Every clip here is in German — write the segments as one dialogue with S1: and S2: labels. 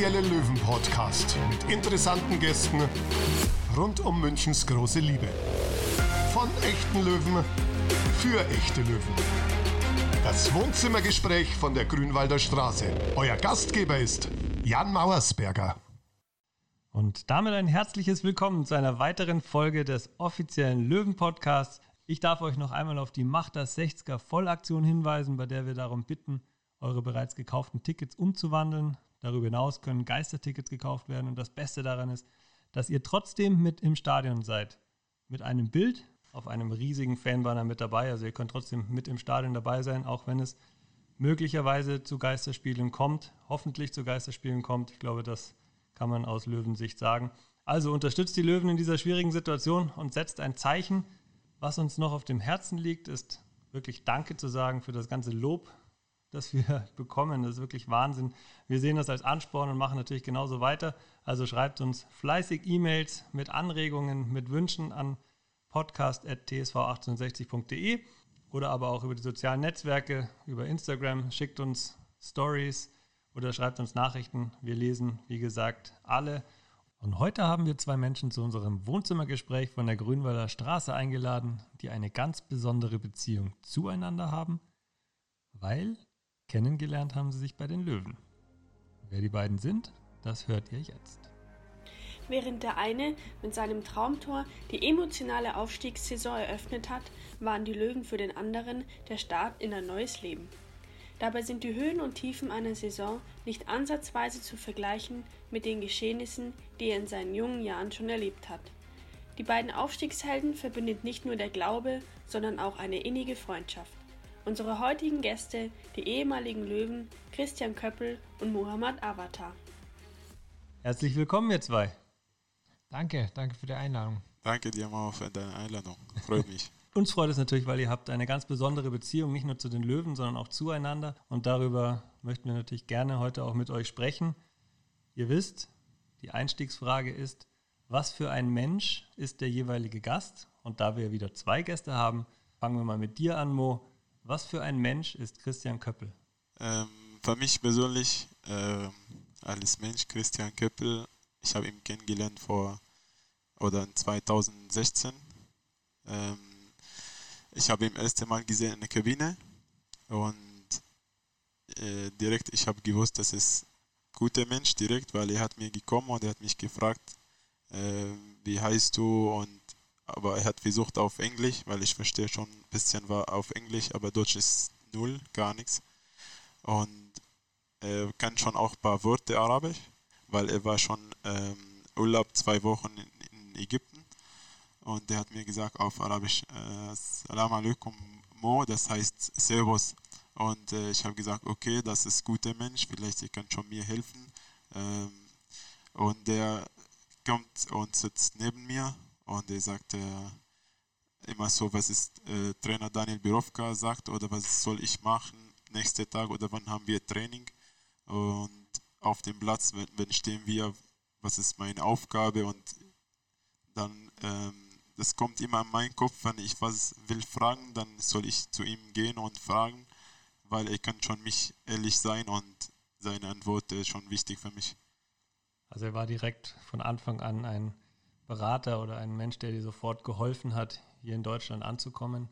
S1: offizielle Löwen-Podcast mit interessanten Gästen rund um Münchens große Liebe. Von echten Löwen für echte Löwen. Das Wohnzimmergespräch von der Grünwalder Straße. Euer Gastgeber ist Jan Mauersberger.
S2: Und damit ein herzliches Willkommen zu einer weiteren Folge des offiziellen Löwen-Podcasts. Ich darf euch noch einmal auf die Macht der 60er Vollaktion hinweisen, bei der wir darum bitten, eure bereits gekauften Tickets umzuwandeln. Darüber hinaus können Geistertickets gekauft werden und das Beste daran ist, dass ihr trotzdem mit im Stadion seid. Mit einem Bild auf einem riesigen Fanbanner mit dabei. Also ihr könnt trotzdem mit im Stadion dabei sein, auch wenn es möglicherweise zu Geisterspielen kommt, hoffentlich zu Geisterspielen kommt. Ich glaube, das kann man aus Löwensicht sagen. Also unterstützt die Löwen in dieser schwierigen Situation und setzt ein Zeichen. Was uns noch auf dem Herzen liegt, ist wirklich Danke zu sagen für das ganze Lob, das wir bekommen. Das ist wirklich Wahnsinn. Wir sehen das als Ansporn und machen natürlich genauso weiter. Also schreibt uns fleißig E-Mails mit Anregungen, mit Wünschen an podcast.tsv1860.de oder aber auch über die sozialen Netzwerke, über Instagram. Schickt uns Stories oder schreibt uns Nachrichten. Wir lesen, wie gesagt, alle. Und heute haben wir zwei Menschen zu unserem Wohnzimmergespräch von der Grünwalder Straße eingeladen, die eine ganz besondere Beziehung zueinander haben, weil kennengelernt haben sie sich bei den Löwen. Wer die beiden sind, das hört ihr jetzt.
S3: Während der eine mit seinem Traumtor die emotionale Aufstiegssaison eröffnet hat, waren die Löwen für den anderen der Start in ein neues Leben. Dabei sind die Höhen und Tiefen einer Saison nicht ansatzweise zu vergleichen mit den Geschehnissen, die er in seinen jungen Jahren schon erlebt hat. Die beiden Aufstiegshelden verbindet nicht nur der Glaube, sondern auch eine innige Freundschaft. Unsere heutigen Gäste, die ehemaligen Löwen Christian Köppel und Muhammad Avatar.
S2: Herzlich willkommen, ihr zwei.
S4: Danke, danke für die Einladung.
S5: Danke dir mal für deine Einladung. Freut mich.
S2: Uns freut es natürlich, weil ihr habt eine ganz besondere Beziehung, nicht nur zu den Löwen, sondern auch zueinander. Und darüber möchten wir natürlich gerne heute auch mit euch sprechen. Ihr wisst, die Einstiegsfrage ist, was für ein Mensch ist der jeweilige Gast? Und da wir wieder zwei Gäste haben, fangen wir mal mit dir an, Mo. Was für ein Mensch ist Christian Köppel?
S5: Ähm, für mich persönlich, äh, als Mensch Christian Köppel, ich habe ihn kennengelernt vor oder 2016. Ähm, ich habe ihn das erste Mal gesehen in der Kabine und äh, direkt, ich habe gewusst, das ist ein guter Mensch direkt, weil er hat mir gekommen und er hat mich gefragt, äh, wie heißt du und aber er hat versucht auf Englisch, weil ich verstehe schon ein bisschen war auf Englisch, aber Deutsch ist null, gar nichts. Und er kann schon auch ein paar Worte Arabisch, weil er war schon ähm, Urlaub zwei Wochen in, in Ägypten und der hat mir gesagt auf Arabisch, äh, Salam alaikum Mo, das heißt Servus. Und äh, ich habe gesagt, okay, das ist ein guter Mensch, vielleicht er kann schon mir helfen. Ähm, und der kommt und sitzt neben mir und er sagt äh, immer so, was ist äh, Trainer Daniel Birovka sagt oder was soll ich machen nächsten Tag oder wann haben wir Training. Und auf dem Platz, wenn, wenn stehen wir, was ist meine Aufgabe und dann ähm, das kommt immer in meinen Kopf, wenn ich was will fragen, dann soll ich zu ihm gehen und fragen, weil er kann schon mich ehrlich sein und seine Antwort ist schon wichtig für mich.
S2: Also er war direkt von Anfang an ein Berater oder ein Mensch, der dir sofort geholfen hat, hier in Deutschland anzukommen.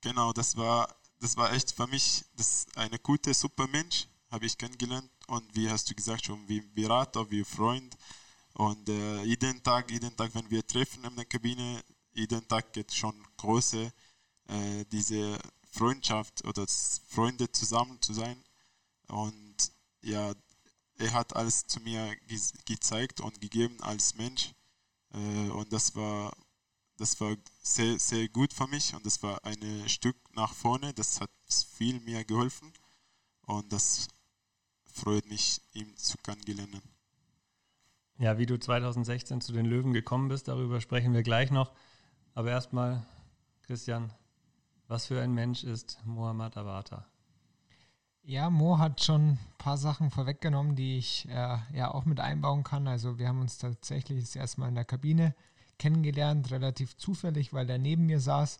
S5: Genau, das war das war echt für mich das eine gute super Mensch, habe ich kennengelernt und wie hast du gesagt schon wie Berater, wie Freund und äh, jeden Tag, jeden Tag, wenn wir treffen in der Kabine, jeden Tag geht schon große äh, diese Freundschaft oder Freunde zusammen zu sein. Und ja, er hat alles zu mir ge gezeigt und gegeben als Mensch. Äh, und das war, das war sehr, sehr gut für mich und das war ein Stück nach vorne. Das hat viel mir geholfen und das freut mich, ihm zu kennenlernen.
S2: Ja, wie du 2016 zu den Löwen gekommen bist, darüber sprechen wir gleich noch. Aber erstmal, Christian, was für ein Mensch ist Mohammad Awata?
S4: Ja, Mo hat schon ein paar Sachen vorweggenommen, die ich äh, ja auch mit einbauen kann. Also wir haben uns tatsächlich das erste Mal in der Kabine kennengelernt, relativ zufällig, weil er neben mir saß.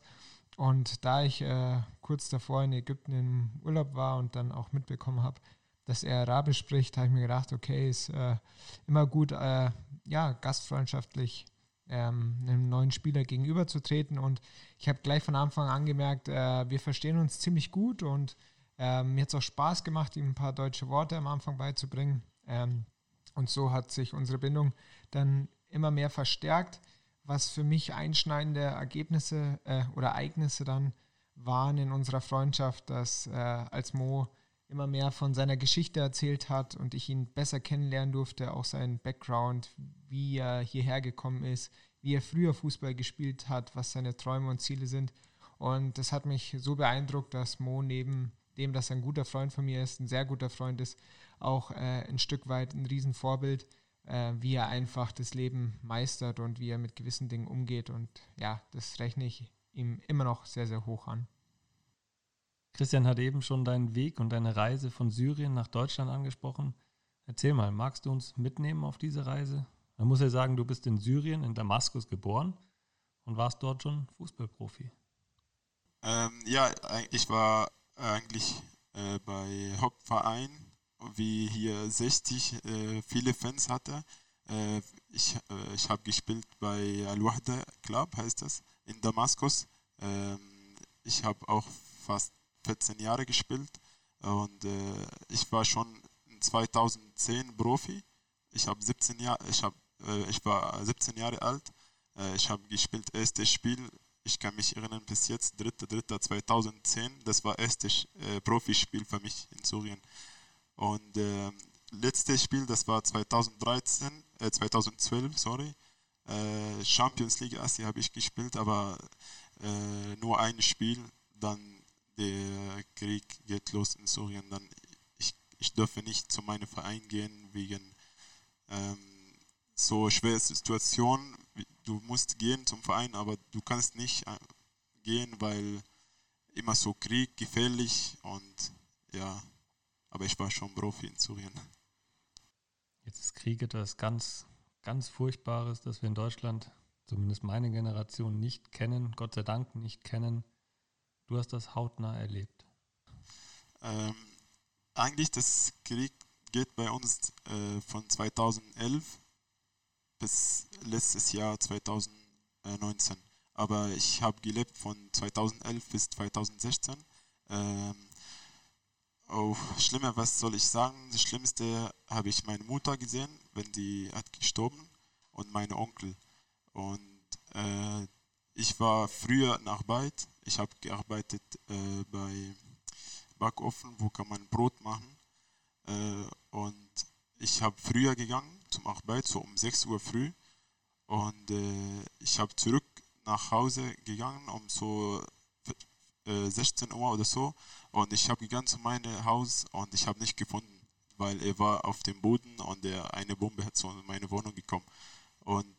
S4: Und da ich äh, kurz davor in Ägypten im Urlaub war und dann auch mitbekommen habe, dass er Arabisch spricht, habe ich mir gedacht, okay, ist äh, immer gut, äh, ja, gastfreundschaftlich ähm, einem neuen Spieler gegenüberzutreten. Und ich habe gleich von Anfang an gemerkt, äh, wir verstehen uns ziemlich gut und ähm, mir hat es auch Spaß gemacht, ihm ein paar deutsche Worte am Anfang beizubringen. Ähm, und so hat sich unsere Bindung dann immer mehr verstärkt, was für mich einschneidende Ergebnisse äh, oder Ereignisse dann waren in unserer Freundschaft, dass äh, als Mo immer mehr von seiner Geschichte erzählt hat und ich ihn besser kennenlernen durfte, auch seinen Background, wie er hierher gekommen ist, wie er früher Fußball gespielt hat, was seine Träume und Ziele sind. Und das hat mich so beeindruckt, dass Mo neben dem, dass er ein guter Freund von mir ist, ein sehr guter Freund ist, auch äh, ein Stück weit ein Riesenvorbild, äh, wie er einfach das Leben meistert und wie er mit gewissen Dingen umgeht. Und ja, das rechne ich ihm immer noch sehr, sehr hoch an.
S2: Christian hat eben schon deinen Weg und deine Reise von Syrien nach Deutschland angesprochen. Erzähl mal, magst du uns mitnehmen auf diese Reise? Man muss ja sagen, du bist in Syrien, in Damaskus geboren und warst dort schon Fußballprofi.
S5: Ähm, ja, ich war eigentlich äh, bei Hauptverein, wie hier 60 äh, viele Fans hatte. Äh, ich äh, ich habe gespielt bei Al-Wahda Club, heißt das, in Damaskus. Ähm, ich habe auch fast 14 Jahre gespielt und äh, ich war schon 2010 Profi. Ich habe 17 Jahre, ich habe, äh, ich war 17 Jahre alt. Ich habe gespielt erstes Spiel. Ich kann mich erinnern bis jetzt 3.3.2010. Das war erstes äh, Profispiel für mich in Syrien. Und äh, letztes Spiel, das war 2013, 2012, äh, sorry. Äh, Champions League Asia habe ich gespielt, aber nur ein Spiel. Dann der Krieg geht los in Syrien, dann ich, ich dürfe nicht zu meinem Verein gehen wegen ähm, so schwerer Situation. Du musst gehen zum Verein, aber du kannst nicht äh, gehen, weil immer so Krieg, gefährlich und ja, aber ich war schon Profi in Syrien.
S2: Jetzt ist Krieg etwas ganz, ganz Furchtbares, das wir in Deutschland, zumindest meine Generation, nicht kennen, Gott sei Dank nicht kennen. Du hast das hautnah erlebt.
S5: Ähm, eigentlich das Krieg geht bei uns äh, von 2011 bis letztes Jahr 2019. Aber ich habe gelebt von 2011 bis 2016. Ähm, oh, schlimmer, was soll ich sagen? Das Schlimmste habe ich meine Mutter gesehen, wenn die hat gestorben und meine Onkel. Und äh, ich war früher nach Arbeit ich habe gearbeitet äh, bei Backofen, wo kann man Brot machen. Äh, und ich habe früher gegangen zum Arbeit, so um 6 Uhr früh. Und äh, ich habe zurück nach Hause gegangen um so 16 äh, Uhr oder so. Und ich habe gegangen zu meinem Haus und ich habe nicht gefunden, weil er war auf dem Boden und der, eine Bombe hat so in meine Wohnung gekommen. Und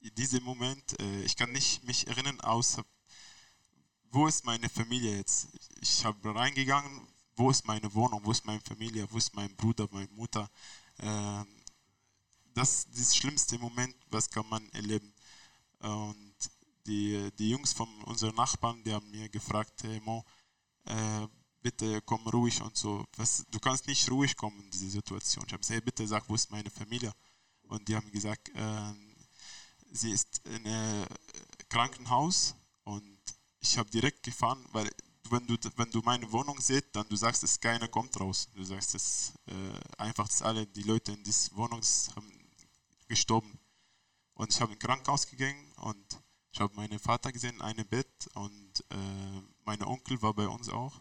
S5: in diesem Moment, äh, ich kann nicht mich erinnern, außer wo ist meine Familie jetzt? Ich habe reingegangen, wo ist meine Wohnung, wo ist meine Familie, wo ist mein Bruder, meine Mutter. Ähm, das ist das schlimmste Moment, was kann man erleben. Und die, die Jungs von unseren Nachbarn, die haben mir gefragt, hey Mo, äh, bitte komm ruhig und so. Was, du kannst nicht ruhig kommen in diese Situation. Ich habe gesagt, hey, bitte sag, wo ist meine Familie? Und die haben gesagt, äh, sie ist in einem Krankenhaus und ich habe direkt gefahren, weil wenn du, wenn du meine Wohnung siehst, dann du sagst, dass keiner kommt raus. Du sagst, dass äh, einfach, dass alle die Leute in dieser Wohnung haben gestorben. Und ich habe in Krankenhaus gegangen und ich habe meinen Vater gesehen in einem Bett und äh, mein Onkel war bei uns auch.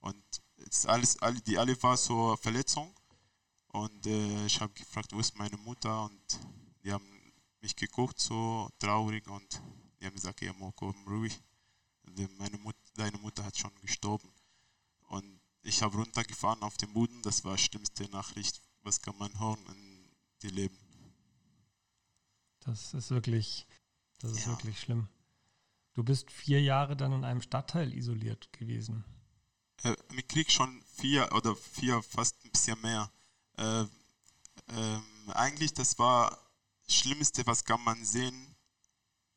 S5: Und jetzt alles, alle, die alle war so Verletzung. Und äh, ich habe gefragt, wo ist meine Mutter? Und die haben mich geguckt, so traurig und die haben gesagt, ja, Mo, komm ruhig meine Mut, deine Mutter hat schon gestorben. Und ich habe runtergefahren auf den Boden. Das war die schlimmste Nachricht, was kann man hören in die Leben.
S2: Das ist wirklich, das ist ja. wirklich schlimm. Du bist vier Jahre dann in einem Stadtteil isoliert gewesen.
S5: Äh, mit Krieg schon vier oder vier, fast ein bisschen mehr. Äh, äh, eigentlich, das war das Schlimmste, was kann man sehen.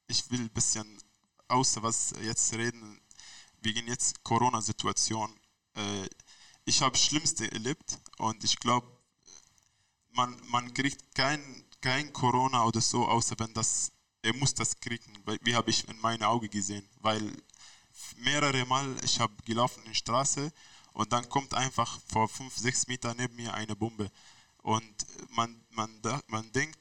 S5: Ich will ein bisschen außer was jetzt reden, wegen jetzt Corona-Situation. Äh, ich habe Schlimmste erlebt und ich glaube, man, man kriegt kein, kein Corona oder so, außer wenn das, er muss das kriegen, wie habe ich in meinen Augen gesehen, weil mehrere Mal, ich habe gelaufen in die Straße und dann kommt einfach vor fünf, sechs Metern neben mir eine Bombe und man, man, man denkt,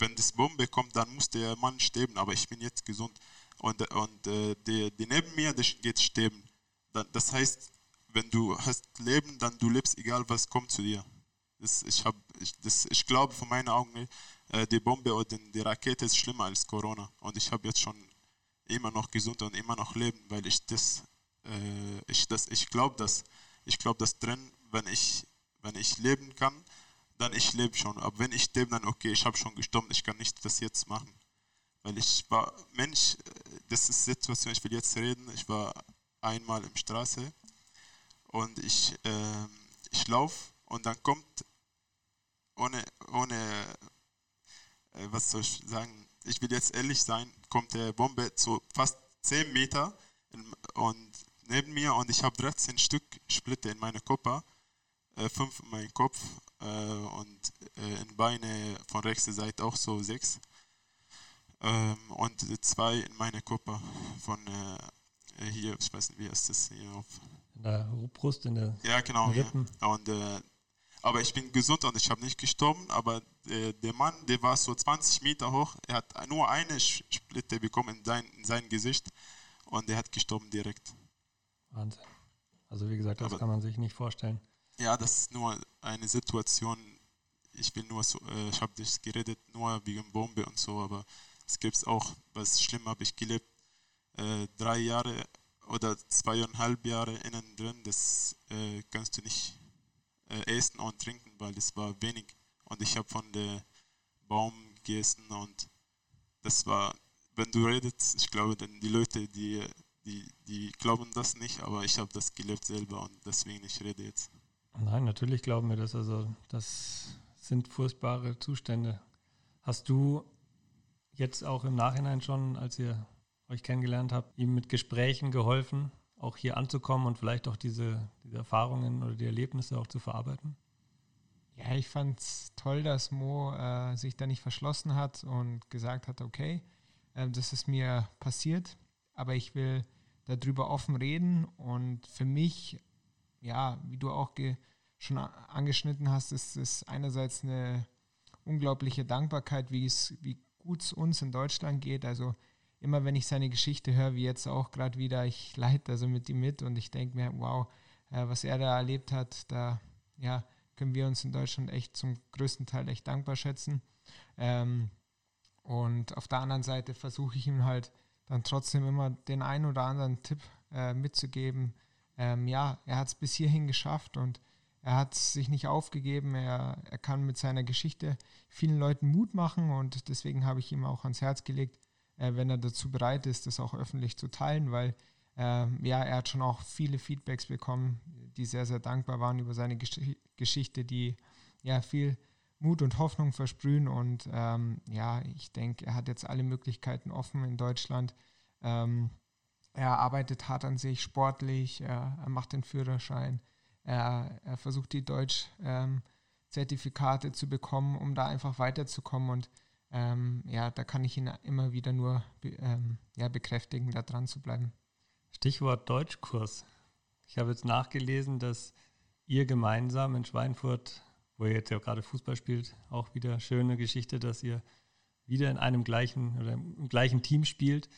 S5: wenn das Bombe kommt, dann muss der Mann sterben, aber ich bin jetzt gesund und, und äh, der, der neben mir, der geht sterben. Das heißt, wenn du hast Leben, dann du lebst, egal was kommt zu dir. Das, ich, ich, ich glaube von meinen Augen, äh, die Bombe oder die Rakete ist schlimmer als Corona. Und ich habe jetzt schon immer noch gesund und immer noch leben, weil ich das, äh, ich, das, ich glaube das, ich glaube das drin, wenn ich, wenn ich leben kann, dann ich lebe schon. Aber wenn ich lebe, dann okay, ich habe schon gestorben, ich kann nicht das jetzt machen. Weil ich war, Mensch, äh, das ist Situation, ich will jetzt reden, ich war einmal im Straße und ich, äh, ich laufe und dann kommt ohne, ohne äh, was soll ich sagen, ich will jetzt ehrlich sein, kommt der Bombe zu fast 10 Meter und neben mir und ich habe 13 Stück Splitter in meinem Körper, äh, 5 in meinem Kopf äh, und äh, in Beine von rechter Seite auch so 6 ähm, und zwei in meinem Körper von äh, hier, ich weiß nicht, wie heißt das hier auf
S2: in der Brust, in der
S5: Ja, genau. Ja. Und, äh, aber ich bin gesund und ich habe nicht gestorben, aber äh, der Mann, der war so 20 Meter hoch, er hat nur eine Splitte bekommen in sein, in sein Gesicht und er hat gestorben direkt.
S2: Wahnsinn. Also wie gesagt, das aber, kann man sich nicht vorstellen.
S5: Ja, das ist nur eine Situation, ich will nur so, äh, ich habe dich geredet nur wegen Bombe und so, aber es gibt auch, was schlimm habe ich gelebt, äh, drei Jahre oder zweieinhalb Jahre innen drin, das äh, kannst du nicht äh, essen und trinken, weil es war wenig. Und ich habe von der Baum gegessen und das war, wenn du redest, ich glaube, dann die Leute, die, die, die glauben das nicht, aber ich habe das gelebt selber und deswegen ich rede jetzt.
S2: Nein, natürlich glauben wir das. Also das sind furchtbare Zustände. Hast du jetzt auch im Nachhinein schon, als ihr euch kennengelernt habt, ihm mit Gesprächen geholfen, auch hier anzukommen und vielleicht auch diese, diese Erfahrungen oder die Erlebnisse auch zu verarbeiten?
S4: Ja, ich fand es toll, dass Mo äh, sich da nicht verschlossen hat und gesagt hat, okay, äh, das ist mir passiert, aber ich will darüber offen reden und für mich, ja, wie du auch schon angeschnitten hast, ist es einerseits eine unglaubliche Dankbarkeit, wie es, gut es uns in Deutschland geht. Also immer wenn ich seine Geschichte höre, wie jetzt auch gerade wieder, ich leite also mit ihm mit und ich denke mir, wow, äh, was er da erlebt hat, da ja, können wir uns in Deutschland echt zum größten Teil echt dankbar schätzen. Ähm, und auf der anderen Seite versuche ich ihm halt dann trotzdem immer den einen oder anderen Tipp äh, mitzugeben. Ähm, ja, er hat es bis hierhin geschafft und er hat sich nicht aufgegeben. Er, er kann mit seiner Geschichte vielen Leuten Mut machen und deswegen habe ich ihm auch ans Herz gelegt, äh, wenn er dazu bereit ist, das auch öffentlich zu teilen, weil äh, ja, er hat schon auch viele Feedbacks bekommen, die sehr, sehr dankbar waren über seine Gesch Geschichte, die ja viel Mut und Hoffnung versprühen. Und ähm, ja, ich denke, er hat jetzt alle Möglichkeiten offen in Deutschland. Ähm, er arbeitet hart an sich, sportlich, er, er macht den Führerschein, er, er versucht die Deutsch-Zertifikate ähm, zu bekommen, um da einfach weiterzukommen. Und ähm, ja, da kann ich ihn immer wieder nur ähm, ja, bekräftigen, da dran zu bleiben.
S2: Stichwort Deutschkurs. Ich habe jetzt nachgelesen, dass ihr gemeinsam in Schweinfurt, wo ihr jetzt ja gerade Fußball spielt, auch wieder schöne Geschichte, dass ihr wieder in einem gleichen oder im gleichen Team spielt,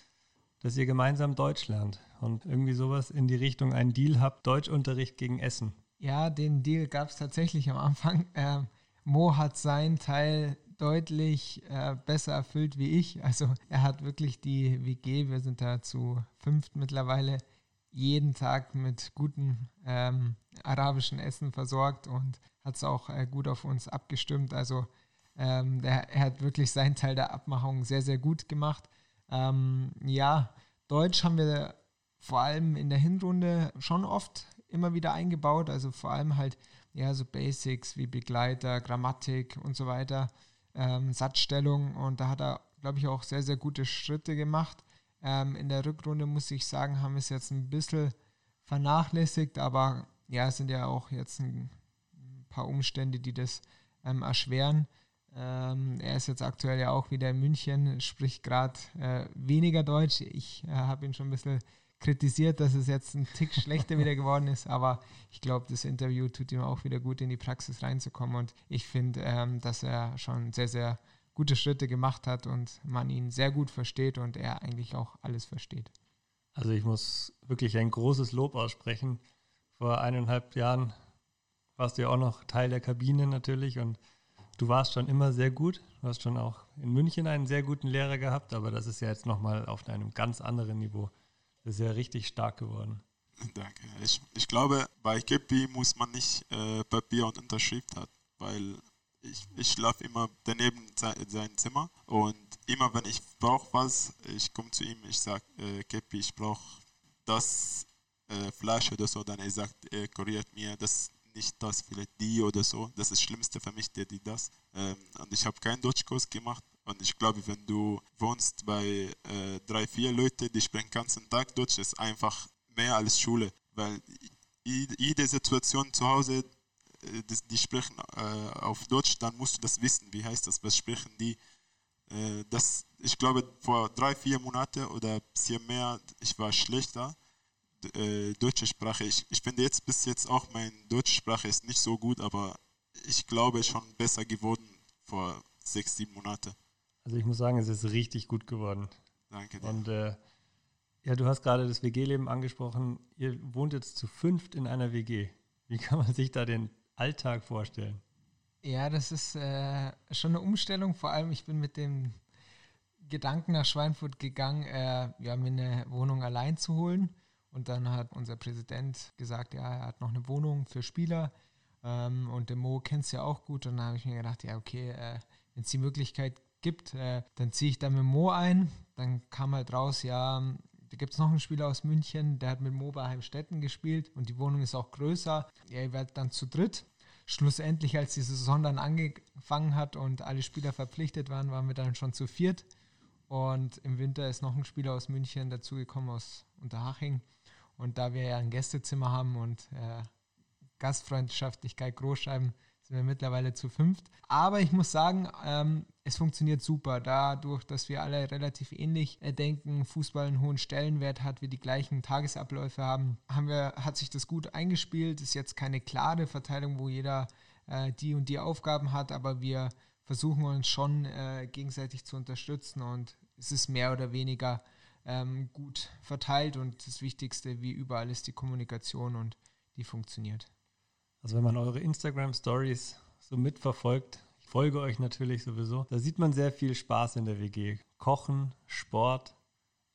S2: dass ihr gemeinsam Deutsch lernt und irgendwie sowas in die Richtung einen Deal habt, Deutschunterricht gegen Essen.
S4: Ja, den Deal gab es tatsächlich am Anfang. Ähm, Mo hat seinen Teil deutlich äh, besser erfüllt wie ich. Also er hat wirklich die WG, wir sind da zu fünft mittlerweile, jeden Tag mit gutem ähm, arabischen Essen versorgt und hat es auch äh, gut auf uns abgestimmt. Also ähm, der, er hat wirklich seinen Teil der Abmachung sehr, sehr gut gemacht. Ähm, ja, Deutsch haben wir vor allem in der Hinrunde schon oft immer wieder eingebaut. Also vor allem halt ja so Basics wie Begleiter, Grammatik und so weiter ähm, Satzstellung und da hat er, glaube ich, auch sehr, sehr gute Schritte gemacht. Ähm, in der Rückrunde muss ich sagen, haben wir es jetzt ein bisschen vernachlässigt, aber ja, es sind ja auch jetzt ein, paar Umstände, die das ähm, erschweren. Ähm, er ist jetzt aktuell ja auch wieder in München, spricht gerade äh, weniger Deutsch. Ich äh, habe ihn schon ein bisschen kritisiert, dass es jetzt ein Tick schlechter wieder geworden ist, aber ich glaube, das Interview tut ihm auch wieder gut in die Praxis reinzukommen und ich finde, ähm, dass er schon sehr, sehr gute Schritte gemacht hat und man ihn sehr gut versteht und er eigentlich auch alles versteht.
S2: Also ich muss wirklich ein großes Lob aussprechen. Vor eineinhalb Jahren warst du ja auch noch Teil der Kabine natürlich und du warst schon immer sehr gut. Du hast schon auch in München einen sehr guten Lehrer gehabt, aber das ist ja jetzt nochmal auf einem ganz anderen Niveau. Das ist ja richtig stark geworden.
S5: Danke. Ich, ich glaube, bei Keppi muss man nicht äh, Papier und Unterschrift haben, weil ich, ich schlafe immer daneben in seinem Zimmer und immer wenn ich brauche was, ich komme zu ihm, ich sage, äh, Keppi, ich brauche das äh, Fleisch oder so, dann er sagt, er kuriert mir das nicht das, vielleicht die oder so. Das ist das Schlimmste für mich, der die das. Ähm, und ich habe keinen Deutschkurs gemacht. Und ich glaube, wenn du wohnst bei äh, drei, vier Leuten, die sprechen den ganzen Tag Deutsch, ist einfach mehr als Schule. Weil jede Situation zu Hause, äh, die, sprechen äh, auf Deutsch, dann musst du das wissen. Wie heißt das? Was sprechen die? Äh, das, ich glaube, vor drei, vier Monaten oder ein bisschen mehr, ich war schlechter äh, deutsche Sprache. Ich, ich finde jetzt bis jetzt auch meine deutsche Sprache ist nicht so gut, aber ich glaube schon besser geworden vor sechs, sieben Monaten.
S2: Also ich muss sagen, es ist richtig gut geworden.
S5: Danke dir.
S2: Und äh, ja, du hast gerade das WG-Leben angesprochen. Ihr wohnt jetzt zu fünft in einer WG. Wie kann man sich da den Alltag vorstellen?
S4: Ja, das ist äh, schon eine Umstellung. Vor allem, ich bin mit dem Gedanken nach Schweinfurt gegangen, äh, ja, mir eine Wohnung allein zu holen. Und dann hat unser Präsident gesagt, ja, er hat noch eine Wohnung für Spieler. Ähm, und den Mo kennt es ja auch gut. Und dann habe ich mir gedacht, ja, okay, äh, wenn es die Möglichkeit gibt, äh, dann ziehe ich da mit Mo ein. Dann kam halt raus, ja, da gibt es noch einen Spieler aus München, der hat mit Mo bei Heimstetten gespielt und die Wohnung ist auch größer. Ja, ihr werdet dann zu dritt. Schlussendlich, als die Saison dann angefangen hat und alle Spieler verpflichtet waren, waren wir dann schon zu viert. Und im Winter ist noch ein Spieler aus München dazugekommen, aus Unterhaching. Und da wir ja ein Gästezimmer haben und äh, Gastfreundschaftlichkeit Großschreiben, sind wir mittlerweile zu fünft. Aber ich muss sagen, ähm, es funktioniert super. Dadurch, dass wir alle relativ ähnlich äh, denken, Fußball einen hohen Stellenwert hat, wir die gleichen Tagesabläufe haben, haben wir, hat sich das gut eingespielt. Ist jetzt keine klare Verteilung, wo jeder äh, die und die Aufgaben hat, aber wir versuchen uns schon äh, gegenseitig zu unterstützen und es ist mehr oder weniger ähm, gut verteilt und das Wichtigste, wie überall, ist die Kommunikation und die funktioniert.
S2: Also wenn man eure Instagram Stories so mitverfolgt, folge euch natürlich sowieso, da sieht man sehr viel Spaß in der WG. Kochen, Sport.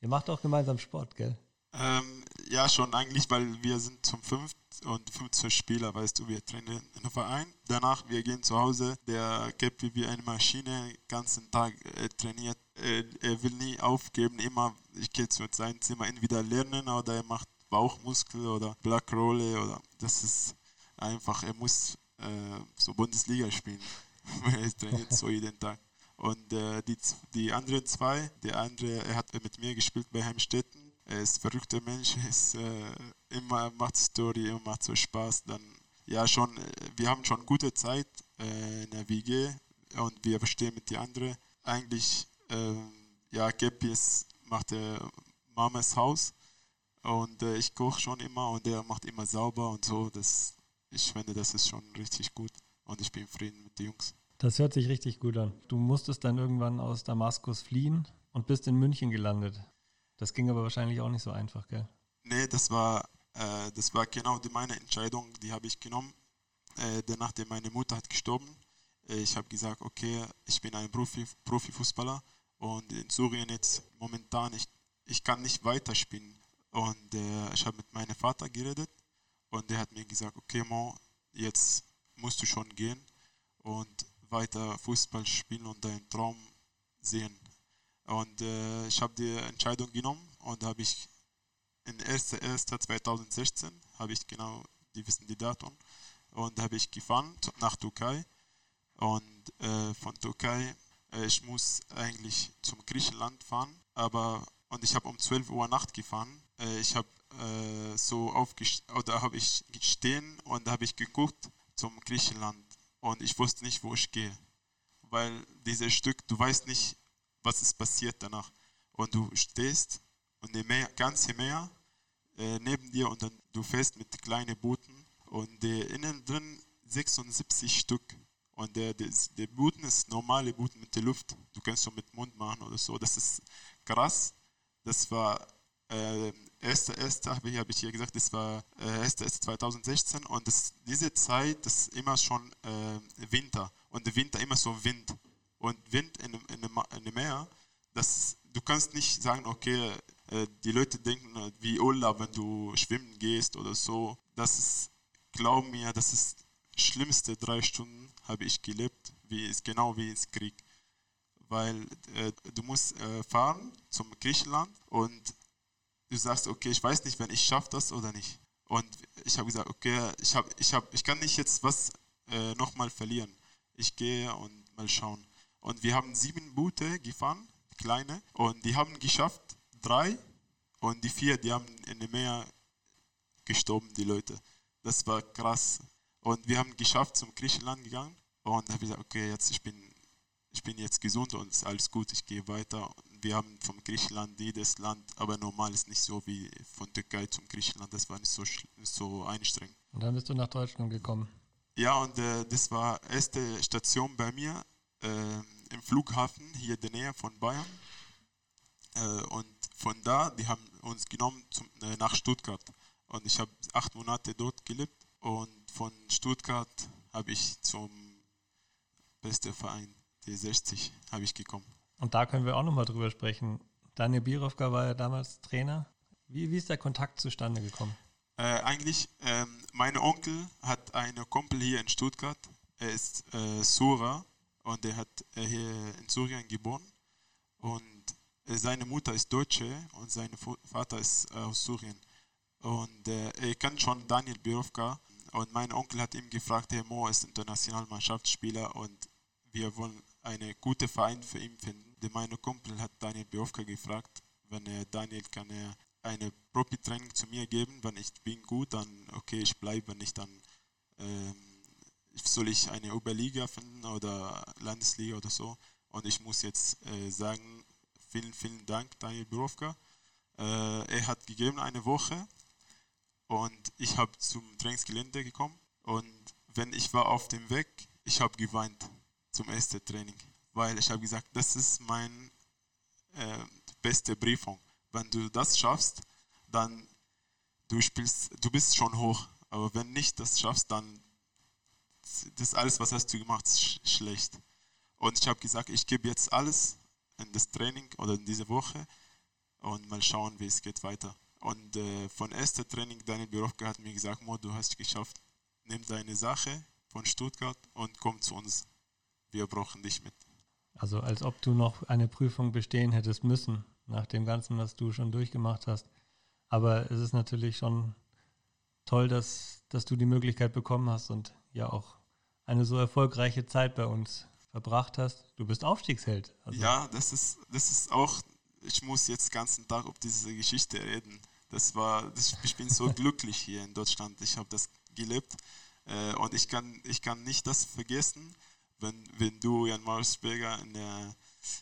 S2: Ihr macht auch gemeinsam Sport, gell?
S5: Ähm, ja, schon eigentlich, weil wir sind zum fünft und 15 Spieler, weißt du, wir trainieren im Verein. Danach, wir gehen zu Hause. Der Kepi wie eine Maschine, den ganzen Tag äh, trainiert. Äh, er will nie aufgeben, immer, ich gehe zu seinem Zimmer entweder lernen oder er macht Bauchmuskel oder Black Rolle oder das ist einfach, er muss äh, so Bundesliga spielen. er trainiert so jeden Tag. Und äh, die, die anderen zwei, der andere, er hat mit mir gespielt bei Heimstetten er ist ein verrückter Mensch, ist äh, immer macht Story, immer macht so Spaß. Dann ja schon, äh, wir haben schon gute Zeit äh, in der WG und wir verstehen mit den anderen. Eigentlich, äh, ja, Gepi macht der Mamas Haus und äh, ich koche schon immer und er macht immer sauber und so. Das, ich finde, das ist schon richtig gut und ich bin zufrieden mit den Jungs.
S2: Das hört sich richtig gut an. Du musstest dann irgendwann aus Damaskus fliehen und bist in München gelandet. Das ging aber wahrscheinlich auch nicht so einfach, gell?
S5: Nee, das war, äh, das war genau die, meine Entscheidung, die habe ich genommen. Äh, nachdem meine Mutter hat gestorben, äh, ich habe gesagt, okay, ich bin ein Profi, Profifußballer und in Syrien jetzt momentan, ich, ich kann nicht weiterspielen. Und äh, ich habe mit meinem Vater geredet und der hat mir gesagt, okay Mo, jetzt musst du schon gehen und weiter Fußball spielen und deinen Traum sehen. Und äh, ich habe die Entscheidung genommen und habe ich in 1.1.2016 habe ich genau, die wissen die Datum, und habe ich gefahren nach Türkei. Und äh, von Türkei, äh, ich muss eigentlich zum Griechenland fahren, aber und ich habe um 12 Uhr Nacht gefahren äh, ich habe äh, so aufgestanden, oder habe ich stehen und habe ich geguckt zum Griechenland und ich wusste nicht, wo ich gehe. Weil dieses Stück, du weißt nicht, was ist passiert danach. Und du stehst und im Meer, ganze Meer äh, neben dir und dann du fährst mit kleinen Booten und der innen drin 76 Stück. Und der, der, der Booten ist normale Booten mit der Luft. Du kannst so mit Mund machen oder so. Das ist krass. Das war äh, 1.1. habe ich, hab ich hier gesagt, das war äh, 1.1. 2016 und das, diese Zeit das ist immer schon äh, Winter und der Winter immer so Wind und Wind in, in, in dem Meer, das, du kannst nicht sagen, okay, äh, die Leute denken äh, wie Urlaub, wenn du schwimmen gehst oder so. Das ist, glaub mir, das ist schlimmste drei Stunden habe ich gelebt, wie ist genau wie ins Krieg, weil äh, du musst äh, fahren zum Griechenland und du sagst, okay, ich weiß nicht, wenn ich schaffe das oder nicht. Und ich habe gesagt, okay, ich, hab, ich, hab, ich kann nicht jetzt was äh, nochmal verlieren. Ich gehe und mal schauen. Und wir haben sieben Boote gefahren, kleine, und die haben geschafft, drei, und die vier, die haben in dem Meer gestorben, die Leute. Das war krass. Und wir haben geschafft, zum Griechenland gegangen, und habe gesagt, okay, jetzt ich bin, ich bin jetzt gesund und ist alles gut, ich gehe weiter wir haben vom Griechenland jedes Land, aber normal ist nicht so wie von Türkei zum Griechenland, das war nicht so, so anstrengend.
S2: Und dann bist du nach Deutschland gekommen?
S5: Ja, und äh, das war erste Station bei mir äh, im Flughafen hier in der Nähe von Bayern. Äh, und von da, die haben uns genommen zum, äh, nach Stuttgart. Und ich habe acht Monate dort gelebt. Und von Stuttgart habe ich zum besten Verein, die 60, habe ich gekommen.
S2: Und da können wir auch nochmal drüber sprechen. Daniel Birovka war ja damals Trainer. Wie, wie ist der Kontakt zustande gekommen?
S5: Äh, eigentlich, ähm, mein Onkel hat einen Kumpel hier in Stuttgart. Er ist äh, Sura und er hat äh, hier in Syrien geboren. Und äh, seine Mutter ist Deutsche und sein Vater ist äh, aus Syrien. Und äh, er kennt schon Daniel Birovka. Und mein Onkel hat ihm gefragt, Herr Mo ist internationaler Mannschaftsspieler und wir wollen einen guten Verein für ihn finden. Der meine Kumpel hat Daniel Biofka gefragt, wenn er Daniel kann er eine Profi-Training zu mir geben, wenn ich bin gut, dann okay, ich bleibe, wenn nicht, dann ähm, soll ich eine Oberliga finden oder Landesliga oder so. Und ich muss jetzt äh, sagen, vielen, vielen Dank, Daniel Birovka. Äh, er hat gegeben eine Woche und ich habe zum Trainingsgelände gekommen und wenn ich war auf dem Weg, ich habe geweint zum ersten Training, weil ich habe gesagt, das ist meine äh, beste Briefung. Wenn du das schaffst, dann du spielst, du bist schon hoch. Aber wenn nicht das schaffst, dann das alles, was hast du gemacht, ist schlecht. Und ich habe gesagt, ich gebe jetzt alles in das Training oder in diese Woche und mal schauen, wie es geht weiter. Und äh, von erster Training, Daniel Birovka hat mir gesagt, Mo, du hast es geschafft, nimm deine Sache von Stuttgart und komm zu uns wir brauchen dich mit.
S2: Also als ob du noch eine Prüfung bestehen hättest müssen, nach dem Ganzen, was du schon durchgemacht hast. Aber es ist natürlich schon toll, dass, dass du die Möglichkeit bekommen hast und ja auch eine so erfolgreiche Zeit bei uns verbracht hast. Du bist Aufstiegsheld.
S5: Also ja, das ist, das ist auch, ich muss jetzt den ganzen Tag auf diese Geschichte reden. Das war, das, ich bin so glücklich hier in Deutschland. Ich habe das gelebt äh, und ich kann, ich kann nicht das vergessen wenn, wenn du, Jan Marsberger, in der,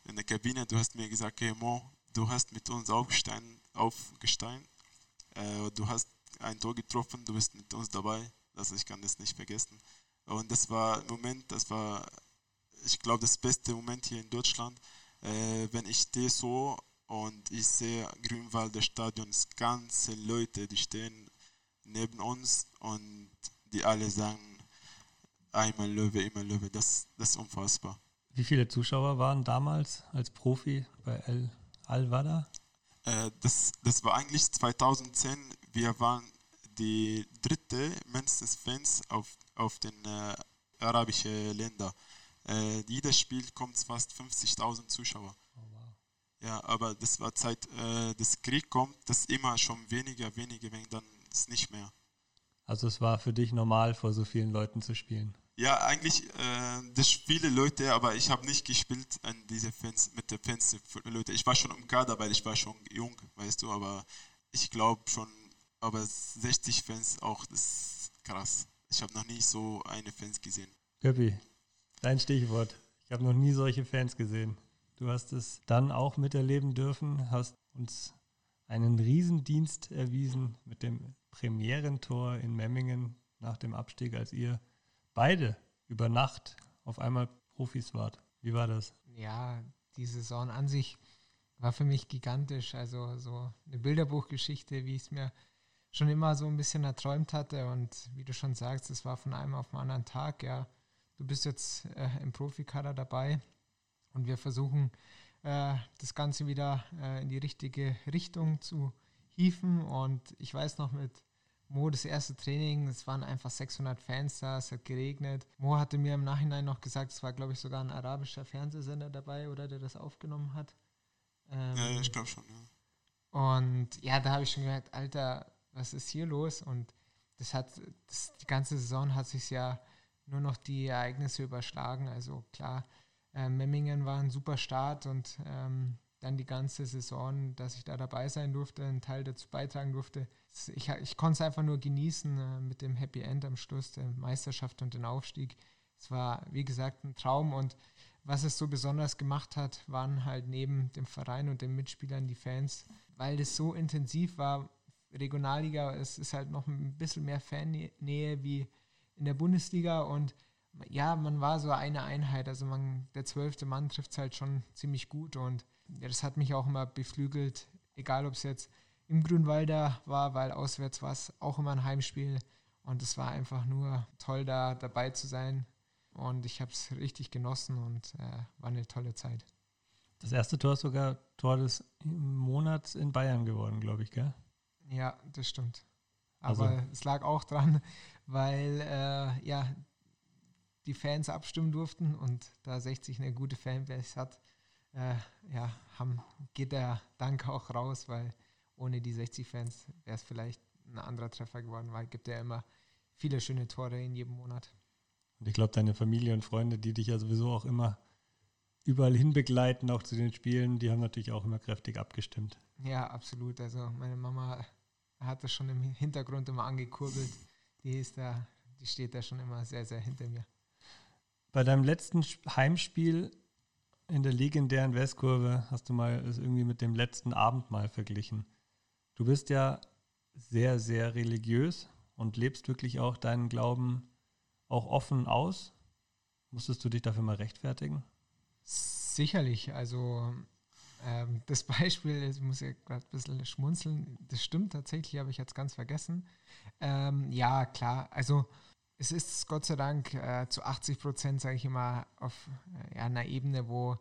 S5: in der Kabine, du hast mir gesagt, hey Mo, du hast mit uns aufgestanden, aufgestanden äh, du hast ein Tor getroffen, du bist mit uns dabei, also ich kann das nicht vergessen. Und das war ein Moment, das war, ich glaube, das beste Moment hier in Deutschland, äh, wenn ich stehe so und ich sehe Grünwalder Stadion, es ganze Leute, die stehen neben uns und die alle sagen, einmal Löwe, immer Löwe. Das, das ist unfassbar.
S2: Wie viele Zuschauer waren damals als Profi bei El Al-Wada?
S5: Äh, das, das war eigentlich 2010. Wir waren die dritte Manchester Fans auf, auf den äh, arabischen Ländern. Äh, jedes Spiel kommt fast 50.000 Zuschauer. Oh, wow. Ja, aber das war Zeit, äh, das Krieg kommt, das immer schon weniger, weniger, weniger, dann ist nicht mehr.
S2: Also es war für dich normal, vor so vielen Leuten zu spielen?
S5: Ja, eigentlich, äh, das viele Leute, aber ich habe nicht gespielt an diese Fans, mit den Fans Leute. Ich war schon im Kader, weil ich war schon jung, weißt du, aber ich glaube schon, aber 60 Fans auch, das ist krass. Ich habe noch nie so eine Fans gesehen.
S2: Köppi, dein Stichwort. Ich habe noch nie solche Fans gesehen. Du hast es dann auch miterleben dürfen, hast uns einen Riesendienst erwiesen mit dem Premierentor in Memmingen nach dem Abstieg, als ihr beide über Nacht auf einmal Profis wart. Wie war das?
S4: Ja, die Saison an sich war für mich gigantisch. Also so eine Bilderbuchgeschichte, wie ich es mir schon immer so ein bisschen erträumt hatte. Und wie du schon sagst, es war von einem auf den anderen Tag. Ja, du bist jetzt äh, im Profikader dabei und wir versuchen äh, das Ganze wieder äh, in die richtige Richtung zu hieven. Und ich weiß noch mit Mo das erste Training, es waren einfach 600 Fans da, es hat geregnet. Mo hatte mir im Nachhinein noch gesagt, es war, glaube ich, sogar ein arabischer Fernsehsender dabei, oder der das aufgenommen hat.
S5: Ähm, ja, ich glaube schon, ja.
S4: Und ja, da habe ich schon gemerkt, Alter, was ist hier los? Und das hat, das, die ganze Saison hat sich ja nur noch die Ereignisse überschlagen. Also klar, äh, Memmingen war ein super Start und ähm, dann die ganze Saison, dass ich da dabei sein durfte, einen Teil dazu beitragen durfte. Ich, ich konnte es einfach nur genießen äh, mit dem Happy End am Schluss, der Meisterschaft und den Aufstieg. Es war, wie gesagt, ein Traum und was es so besonders gemacht hat, waren halt neben dem Verein und den Mitspielern die Fans, weil das so intensiv war. Regionalliga, es ist halt noch ein bisschen mehr Fannähe wie in der Bundesliga und ja, man war so eine Einheit. Also man, der zwölfte Mann trifft es halt schon ziemlich gut und ja, das hat mich auch immer beflügelt, egal ob es jetzt im Grünwalder war, weil auswärts war es auch immer ein Heimspiel und es war einfach nur toll, da dabei zu sein und ich habe es richtig genossen und äh, war eine tolle Zeit.
S2: Das erste Tor ist sogar Tor des Monats in Bayern geworden, glaube ich, gell?
S4: Ja, das stimmt. Aber also. es lag auch dran, weil äh, ja die Fans abstimmen durften und da 60 eine gute Fanbase hat, äh, ja, haben, geht der Dank auch raus, weil ohne die 60 Fans wäre es vielleicht ein anderer Treffer geworden, weil es gibt ja immer viele schöne Tore in jedem Monat.
S2: Und ich glaube, deine Familie und Freunde, die dich ja sowieso auch immer überall hin begleiten, auch zu den Spielen, die haben natürlich auch immer kräftig abgestimmt.
S4: Ja, absolut. Also meine Mama hat das schon im Hintergrund immer angekurbelt. Die ist da, die steht da schon immer sehr, sehr hinter mir.
S2: Bei deinem letzten Heimspiel in der legendären Westkurve hast du mal es irgendwie mit dem letzten Abendmahl verglichen. Du bist ja sehr, sehr religiös und lebst wirklich auch deinen Glauben auch offen aus. Musstest du dich dafür mal rechtfertigen?
S4: Sicherlich. Also ähm, das Beispiel, ich muss ja gerade ein bisschen schmunzeln, das stimmt tatsächlich, habe ich jetzt ganz vergessen. Ähm, ja, klar. Also es ist Gott sei Dank äh, zu 80 Prozent, sage ich immer, auf äh, einer Ebene, wo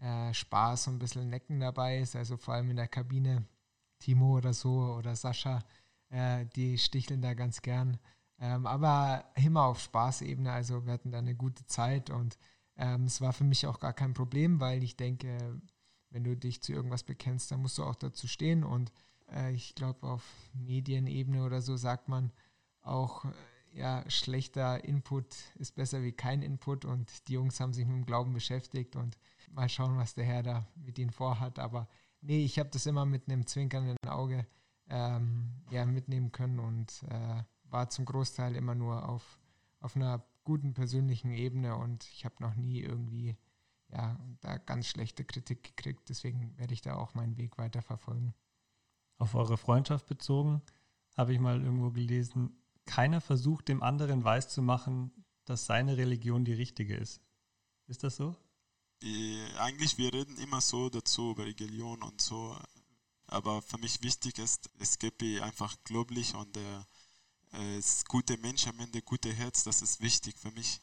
S4: äh, Spaß und ein bisschen Necken dabei ist. Also vor allem in der Kabine, Timo oder so oder Sascha, äh, die sticheln da ganz gern. Ähm, aber immer auf Spaßebene. Also wir hatten da eine gute Zeit und ähm, es war für mich auch gar kein Problem, weil ich denke, wenn du dich zu irgendwas bekennst, dann musst du auch dazu stehen. Und äh, ich glaube, auf Medienebene oder so sagt man auch, ja, schlechter Input ist besser wie kein Input und die Jungs haben sich mit dem Glauben beschäftigt und mal schauen, was der Herr da mit ihnen vorhat. Aber nee, ich habe das immer mit einem zwinkernden Auge ähm, ja, mitnehmen können und äh, war zum Großteil immer nur auf, auf einer guten persönlichen Ebene und ich habe noch nie irgendwie ja, da ganz schlechte Kritik gekriegt. Deswegen werde ich da auch meinen Weg weiter verfolgen.
S2: Auf eure Freundschaft bezogen habe ich mal irgendwo gelesen, keiner versucht dem anderen weiszumachen, dass seine Religion die richtige ist. Ist das so?
S5: Äh, eigentlich, wir reden immer so dazu über Religion und so. Aber für mich wichtig ist, es gibt einfach glaublich und äh, ist gute Mensch am Ende, gute Herz, das ist wichtig für mich.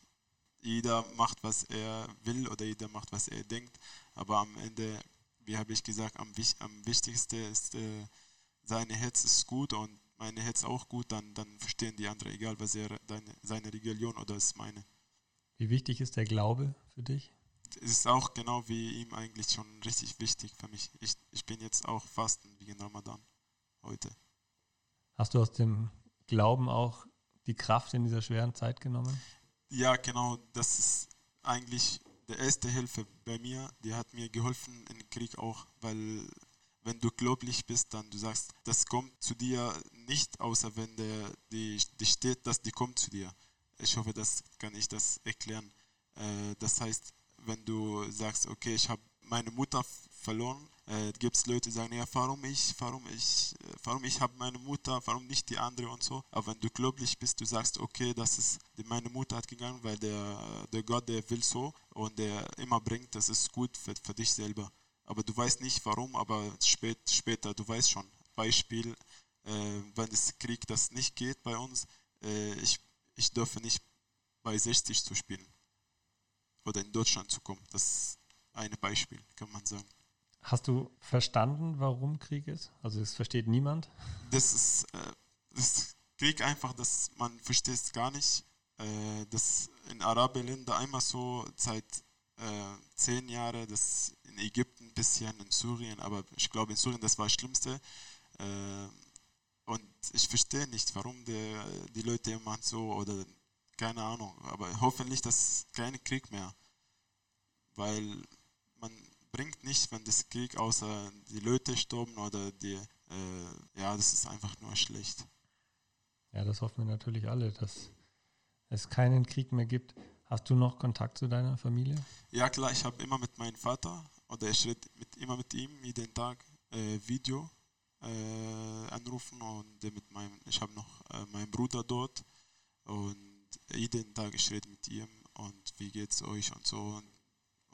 S5: Jeder macht, was er will oder jeder macht, was er denkt. Aber am Ende, wie habe ich gesagt, am, am wichtigsten ist, äh, sein Herz ist gut und meine Herz auch gut, dann, dann verstehen die anderen, egal was er, deine, seine Religion oder ist meine.
S2: Wie wichtig ist der Glaube für dich?
S5: Es ist auch genau wie ihm eigentlich schon richtig wichtig für mich. Ich, ich bin jetzt auch Fasten wegen Ramadan heute.
S2: Hast du aus dem Glauben auch die Kraft in dieser schweren Zeit genommen?
S5: Ja, genau. Das ist eigentlich die erste Hilfe bei mir. Die hat mir geholfen im Krieg auch, weil wenn du gläubig bist, dann du sagst, das kommt zu dir nicht, außer wenn der, die, die steht, dass die kommt zu dir. Ich hoffe, das kann ich das erklären. Äh, das heißt, wenn du sagst, okay, ich habe meine Mutter verloren, äh, gibt es Leute, die sagen, ja, warum ich, warum ich, äh, warum ich habe meine Mutter, warum nicht die andere und so. Aber wenn du gläubig bist, du sagst, okay, das ist meine Mutter hat gegangen, weil der, der Gott, der will so und der immer bringt, das ist gut für, für dich selber. Aber du weißt nicht warum, aber spät, später, du weißt schon. Beispiel, äh, wenn es Krieg das nicht geht bei uns, äh, ich, ich dürfe nicht bei 60 zu spielen oder in Deutschland zu kommen. Das ist ein Beispiel, kann man sagen.
S2: Hast du verstanden, warum Krieg ist? Also das versteht niemand?
S5: Das ist, äh, das Krieg einfach, dass man versteht es gar nicht. Äh, dass in Araberländern einmal so seit äh, zehn Jahren, das in Ägypten ein bisschen, in Syrien, aber ich glaube in Syrien das war das Schlimmste. Äh, und ich verstehe nicht, warum der, die Leute immer so oder keine Ahnung, aber hoffentlich das kein Krieg mehr. Weil man bringt nicht, wenn das Krieg außer die Leute sterben oder die, äh, ja, das ist einfach nur schlecht.
S2: Ja, das hoffen wir natürlich alle, dass es keinen Krieg mehr gibt. Hast du noch Kontakt zu deiner Familie?
S5: Ja klar, ich habe immer mit meinem Vater oder ich rede mit, immer mit ihm jeden Tag äh, Video äh, anrufen und mit meinem, ich habe noch äh, meinen Bruder dort und jeden Tag ich rede mit ihm und wie geht's euch und so und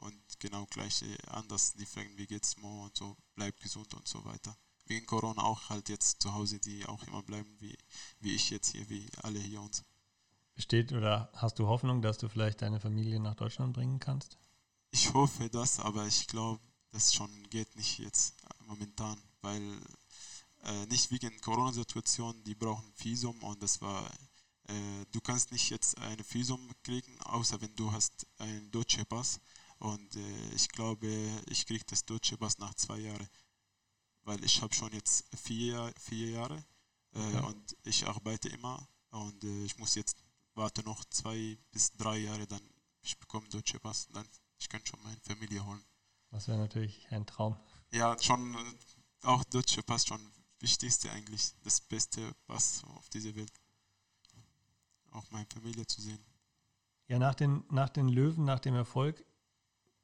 S5: und genau gleich anders, die fragen, wie geht's Mo und so, bleib gesund und so weiter. Wegen Corona auch halt jetzt zu Hause, die auch immer bleiben, wie, wie ich jetzt hier, wie alle hier und so.
S2: Besteht oder hast du Hoffnung, dass du vielleicht deine Familie nach Deutschland bringen kannst?
S5: Ich hoffe das, aber ich glaube, das schon geht nicht jetzt momentan, weil äh, nicht wegen Corona-Situation, die brauchen Visum und das war, äh, du kannst nicht jetzt eine Visum kriegen, außer wenn du hast einen deutschen Pass und äh, ich glaube, ich kriege das deutsche Pass nach zwei Jahren, weil ich habe schon jetzt vier, vier Jahre äh, okay. und ich arbeite immer und äh, ich muss jetzt warte noch zwei bis drei Jahre, dann ich bekomme deutsche Pass, dann ich kann schon meine Familie holen.
S2: Das wäre natürlich ein Traum.
S5: Ja, schon äh, auch deutsche Pass schon wichtigste eigentlich, das beste Pass auf dieser Welt. Auch meine Familie zu sehen.
S2: Ja, nach den, nach den Löwen, nach dem Erfolg,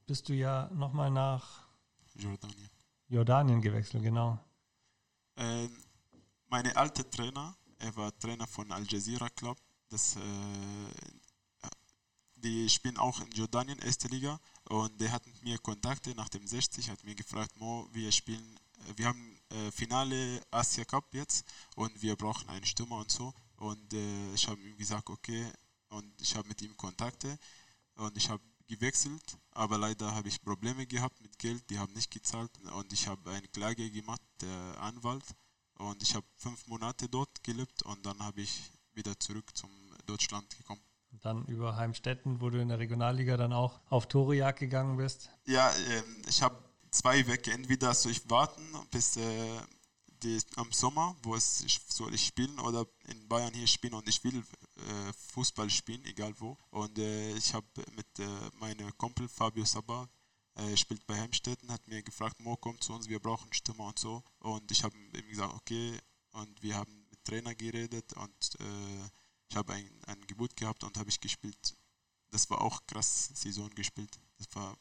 S2: bist du ja nochmal nach
S5: Jordanien.
S2: Jordanien gewechselt, genau.
S5: Äh, meine alte Trainer, er war Trainer von Al Jazeera Club. Das, äh, die spielen auch in Jordanien, erste Liga. Und der hat mit mir Kontakte. Nach dem 60, hat mir gefragt, Mo, wir spielen, äh, wir haben äh, Finale Asia Cup jetzt und wir brauchen einen Stürmer und so. Und äh, ich habe ihm gesagt, okay, und ich habe mit ihm Kontakte. Und ich habe gewechselt, aber leider habe ich Probleme gehabt mit Geld, die haben nicht gezahlt. Und ich habe eine Klage gemacht, der Anwalt, und ich habe fünf Monate dort gelebt. Und dann habe ich wieder zurück zum Deutschland gekommen.
S2: Dann über Heimstetten, wo du in der Regionalliga dann auch auf Torejagd gegangen bist?
S5: Ja, äh, ich habe zwei Wege. Entweder soll ich warten, bis äh, die, am Sommer, wo es soll ich spielen oder in Bayern hier spielen und ich will äh, Fußball spielen, egal wo. Und äh, ich habe mit äh, meinem Kumpel Fabio Sabah, äh, spielt bei Heimstetten, hat mir gefragt, Mo, komm zu uns, wir brauchen Stimme und so. Und ich habe ihm gesagt, okay. Und wir haben mit Trainer geredet und äh, ich habe ein, ein Gebot gehabt und habe ich gespielt. Das war auch krass, Saison gespielt. Das war,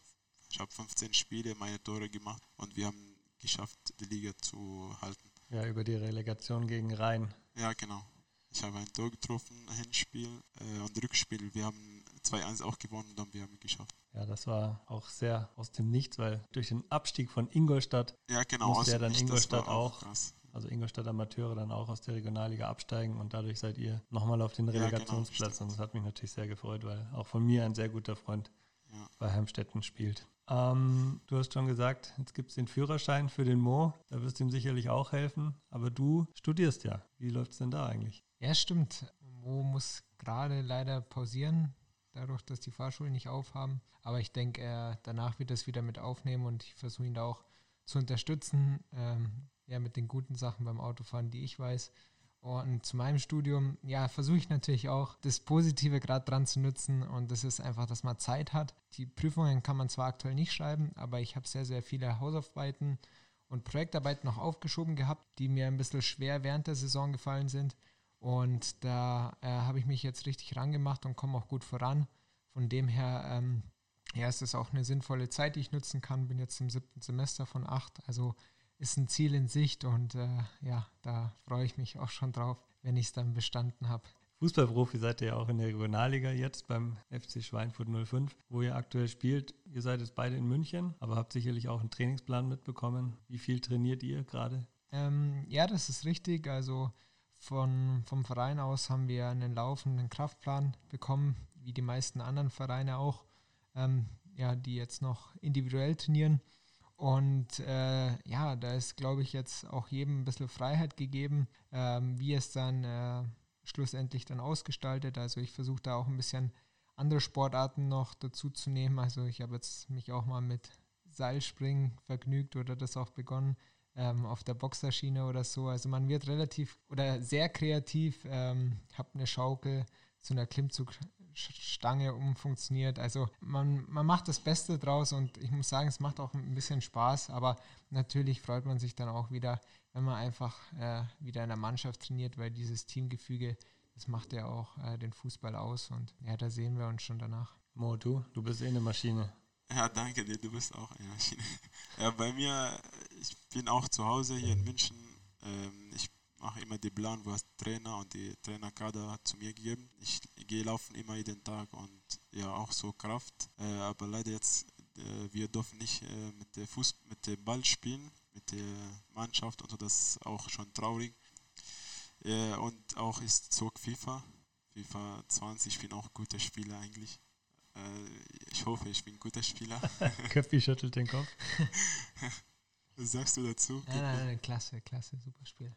S5: ich habe 15 Spiele, meine Tore gemacht und wir haben geschafft, die Liga zu halten.
S2: Ja, über die Relegation gegen Rhein.
S5: Ja, genau. Ich habe ein Tor getroffen, Hinspiel äh, und Rückspiel. Wir haben 2-1 auch gewonnen und dann wir haben es geschafft.
S2: Ja, das war auch sehr aus dem Nichts, weil durch den Abstieg von Ingolstadt
S5: ja, genau,
S2: musste ja dann Ingolstadt auch, auch also Ingolstadt Amateure dann auch aus der Regionalliga absteigen und dadurch seid ihr nochmal auf den Relegationsplatz ja, genau, und das hat mich natürlich sehr gefreut, weil auch von mir ein sehr guter Freund ja. bei Heimstetten spielt. Ähm, du hast schon gesagt, jetzt gibt es den Führerschein für den Mo. Da wirst du ihm sicherlich auch helfen. Aber du studierst ja. Wie läuft es denn da eigentlich?
S4: Ja, stimmt. Mo muss gerade leider pausieren, dadurch, dass die Fahrschulen nicht aufhaben. Aber ich denke, er danach wird das wieder mit aufnehmen und ich versuche ihn da auch zu unterstützen. Ähm, ja, mit den guten Sachen beim Autofahren, die ich weiß. Und zu meinem Studium, ja, versuche ich natürlich auch, das Positive gerade dran zu nutzen. Und das ist einfach, dass man Zeit hat. Die Prüfungen kann man zwar aktuell nicht schreiben, aber ich habe sehr, sehr viele Hausarbeiten und Projektarbeiten noch aufgeschoben gehabt, die mir ein bisschen schwer während der Saison gefallen sind. Und da äh, habe ich mich jetzt richtig rangemacht und komme auch gut voran. Von dem her, ähm, ja, ist es auch eine sinnvolle Zeit, die ich nutzen kann. Bin jetzt im siebten Semester von acht, also ist ein Ziel in Sicht und äh, ja, da freue ich mich auch schon drauf, wenn ich es dann bestanden habe.
S2: Fußballprofi seid ihr ja auch in der Regionalliga jetzt beim FC Schweinfurt 05, wo ihr aktuell spielt. Ihr seid jetzt beide in München, aber habt sicherlich auch einen Trainingsplan mitbekommen. Wie viel trainiert ihr gerade?
S4: Ähm, ja, das ist richtig. Also von, vom Verein aus haben wir einen laufenden Kraftplan bekommen, wie die meisten anderen Vereine auch, ähm, ja, die jetzt noch individuell trainieren. Und äh, ja, da ist, glaube ich, jetzt auch jedem ein bisschen Freiheit gegeben, ähm, wie es dann äh, schlussendlich dann ausgestaltet. Also ich versuche da auch ein bisschen andere Sportarten noch dazu zu nehmen. Also ich habe jetzt mich auch mal mit Seilspringen vergnügt oder das auch begonnen ähm, auf der Boxerschiene oder so. Also man wird relativ oder sehr kreativ. Ähm, habe eine Schaukel zu einer Klimmzugstange umfunktioniert. Also man, man macht das Beste draus und ich muss sagen, es macht auch ein bisschen Spaß, aber natürlich freut man sich dann auch wieder, wenn man einfach äh, wieder in der Mannschaft trainiert, weil dieses Teamgefüge, das macht ja auch äh, den Fußball aus und ja, da sehen wir uns schon danach.
S2: Mo, du, du bist eh eine Maschine.
S5: Ja, danke dir, du bist auch eine Maschine. Ja, bei mir, ich bin auch zu Hause hier in München. Ähm, ich mache immer den Plan, was Trainer und die Trainerkader zu mir geben. Ich gehe laufen immer jeden Tag und ja, auch so Kraft. Äh, aber leider jetzt, äh, wir dürfen nicht äh, mit, der Fuß, mit dem Ball spielen mit der Mannschaft und so, das ist auch schon traurig. Ja, und auch ist zog FIFA. FIFA 20, ich bin auch guter Spieler eigentlich. Äh, ich hoffe, ich bin ein guter Spieler.
S2: Köpfi schüttelt den Kopf.
S5: Was sagst du dazu?
S4: Nein, nein, nein, klasse, klasse, super Spiel.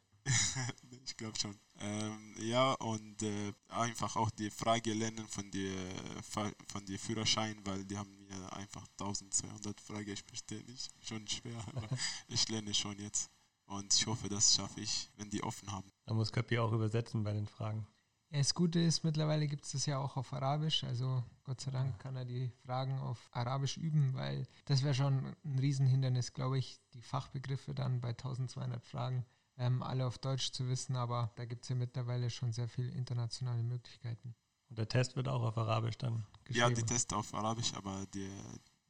S5: Ich glaube schon. Ähm, ja, und äh, einfach auch die Frage lernen von der, von der Führerschein, weil die haben mir einfach 1200 Fragen, ich verstehe nicht, schon schwer, aber ich lerne schon jetzt. Und ich hoffe, das schaffe ich, wenn die offen haben.
S2: Da muss Kapi auch übersetzen bei den Fragen.
S4: Ja, das Gute ist, mittlerweile gibt es das ja auch auf Arabisch. Also Gott sei Dank kann er die Fragen auf Arabisch üben, weil das wäre schon ein Riesenhindernis, glaube ich, die Fachbegriffe dann bei 1200 Fragen ähm, alle auf Deutsch zu wissen, aber da gibt es ja mittlerweile schon sehr viele internationale Möglichkeiten.
S2: Und der Test wird auch auf Arabisch dann geschrieben?
S5: Ja, die Test auf Arabisch, aber die,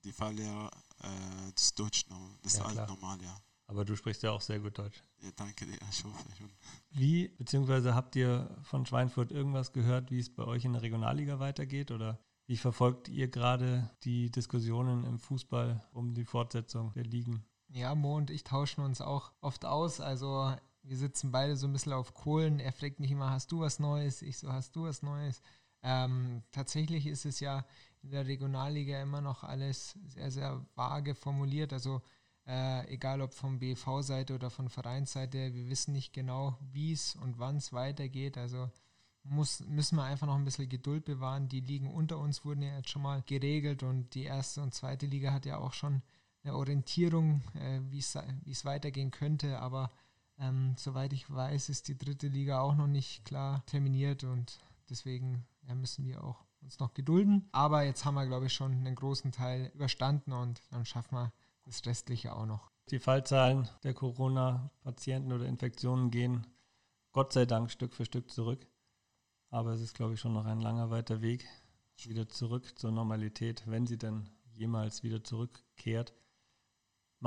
S5: die Fahrlehrer, äh, das ist Deutsch, das ist ja, halt normal, ja.
S2: Aber du sprichst ja auch sehr gut Deutsch.
S5: Ja, danke dir, ich hoffe schon.
S2: Wie, beziehungsweise habt ihr von Schweinfurt irgendwas gehört, wie es bei euch in der Regionalliga weitergeht? Oder wie verfolgt ihr gerade die Diskussionen im Fußball um die Fortsetzung der Ligen?
S4: Ja, Mo und ich tauschen uns auch oft aus. Also wir sitzen beide so ein bisschen auf Kohlen. Er fragt mich immer, hast du was Neues? Ich so, hast du was Neues? Ähm, tatsächlich ist es ja in der Regionalliga immer noch alles sehr, sehr vage formuliert. Also äh, egal ob von BV-Seite oder von Vereinsseite, wir wissen nicht genau, wie es und wann es weitergeht. Also muss, müssen wir einfach noch ein bisschen Geduld bewahren. Die Ligen unter uns wurden ja jetzt schon mal geregelt und die erste und zweite Liga hat ja auch schon eine Orientierung, äh, wie es weitergehen könnte. Aber ähm, soweit ich weiß, ist die dritte Liga auch noch nicht klar terminiert und deswegen ja, müssen wir auch uns noch gedulden. Aber jetzt haben wir, glaube ich, schon einen großen Teil überstanden und dann schaffen wir das Restliche auch noch.
S2: Die Fallzahlen der Corona-Patienten oder Infektionen gehen Gott sei Dank Stück für Stück zurück. Aber es ist, glaube ich, schon noch ein langer weiter Weg wieder zurück zur Normalität, wenn sie denn jemals wieder zurückkehrt.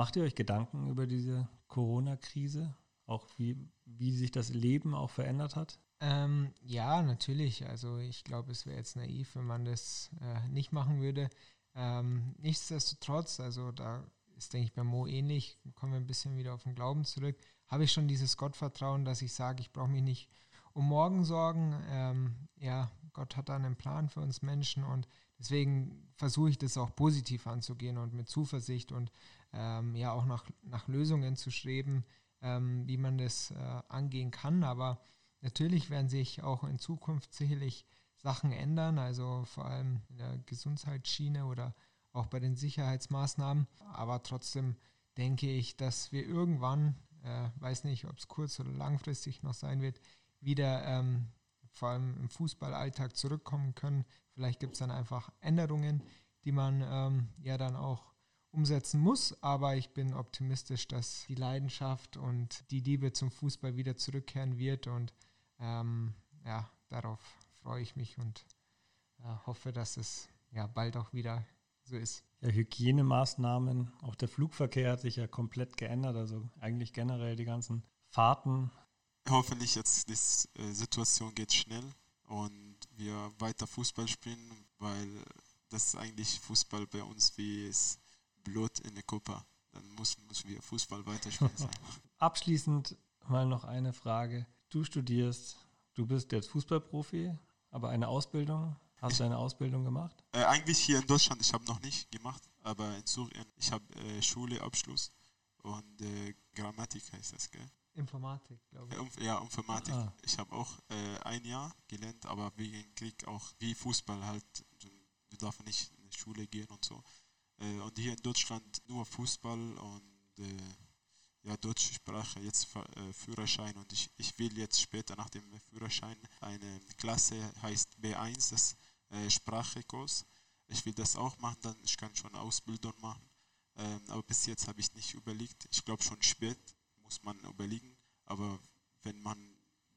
S2: Macht ihr euch Gedanken über diese Corona-Krise? Auch wie, wie sich das Leben auch verändert hat?
S4: Ähm, ja, natürlich. Also ich glaube, es wäre jetzt naiv, wenn man das äh, nicht machen würde. Ähm, nichtsdestotrotz, also da ist, denke ich, bei Mo ähnlich, kommen wir ein bisschen wieder auf den Glauben zurück, habe ich schon dieses Gottvertrauen, dass ich sage, ich brauche mich nicht um morgen sorgen. Ähm, ja, Gott hat da einen Plan für uns Menschen und deswegen versuche ich das auch positiv anzugehen und mit Zuversicht und ähm, ja auch nach, nach Lösungen zu streben, ähm, wie man das äh, angehen kann. Aber natürlich werden sich auch in Zukunft sicherlich Sachen ändern, also vor allem in der Gesundheitsschiene oder auch bei den Sicherheitsmaßnahmen. Aber trotzdem denke ich, dass wir irgendwann, äh, weiß nicht, ob es kurz- oder langfristig noch sein wird, wieder ähm, vor allem im Fußballalltag zurückkommen können. Vielleicht gibt es dann einfach Änderungen, die man ähm, ja dann auch umsetzen muss. Aber ich bin optimistisch, dass die Leidenschaft und die Liebe zum Fußball wieder zurückkehren wird. Und ähm, ja, darauf freue ich mich und äh, hoffe, dass es ja bald auch wieder so ist.
S2: Ja, Hygienemaßnahmen, auch der Flugverkehr hat sich ja komplett geändert, also eigentlich generell die ganzen Fahrten.
S5: Hoffentlich jetzt die äh, Situation geht schnell und wir weiter Fußball spielen, weil das ist eigentlich Fußball bei uns wie es Blut in der Kuppe. Dann muss, müssen wir Fußball weiterspielen.
S2: Abschließend mal noch eine Frage. Du studierst, du bist jetzt Fußballprofi, aber eine Ausbildung Hast du eine Ausbildung gemacht?
S5: Äh, eigentlich hier in Deutschland, ich habe noch nicht gemacht, aber in Syrien, ich habe äh, Schule, Abschluss und äh, Grammatik heißt das, gell?
S4: Informatik, glaube ich.
S5: Ja, Informatik. Ah. Ich habe auch äh, ein Jahr gelernt, aber wegen Krieg auch wie Fußball halt. Du darfst nicht in die Schule gehen und so. Äh, und hier in Deutschland nur Fußball und äh, ja, deutsche Sprache, jetzt äh, Führerschein und ich, ich will jetzt später nach dem Führerschein eine Klasse, heißt B1, das äh, Sprachekurs. Ich will das auch machen, dann ich kann schon Ausbildung machen. Ähm, aber bis jetzt habe ich nicht überlegt. Ich glaube schon spät muss man überlegen. Aber wenn man